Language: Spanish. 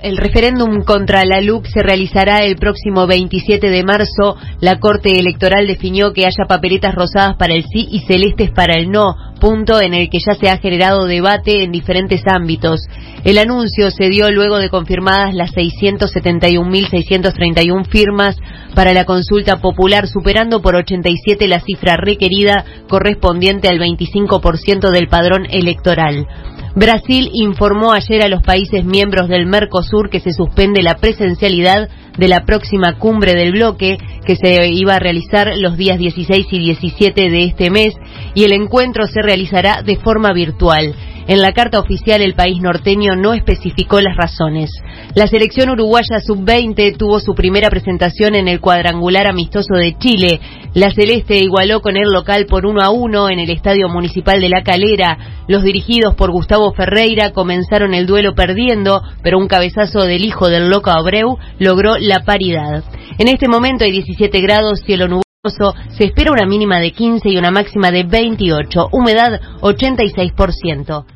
El referéndum contra la LUC se realizará el próximo 27 de marzo. La Corte Electoral definió que haya papeletas rosadas para el sí y celestes para el no, punto en el que ya se ha generado debate en diferentes ámbitos. El anuncio se dio luego de confirmadas las 671.631 firmas para la consulta popular, superando por 87 la cifra requerida correspondiente al 25% del padrón electoral. Brasil informó ayer a los países miembros del Mercosur que se suspende la presencialidad de la próxima cumbre del bloque que se iba a realizar los días 16 y 17 de este mes y el encuentro se realizará de forma virtual. En la carta oficial el país norteño no especificó las razones. La selección uruguaya sub-20 tuvo su primera presentación en el cuadrangular amistoso de Chile. La celeste igualó con el local por 1 a 1 en el Estadio Municipal de La Calera. Los dirigidos por Gustavo Ferreira comenzaron el duelo perdiendo, pero un cabezazo del hijo del loco Abreu logró la paridad. En este momento hay 17 grados, cielo nuboso, se espera una mínima de 15 y una máxima de 28, humedad 86%.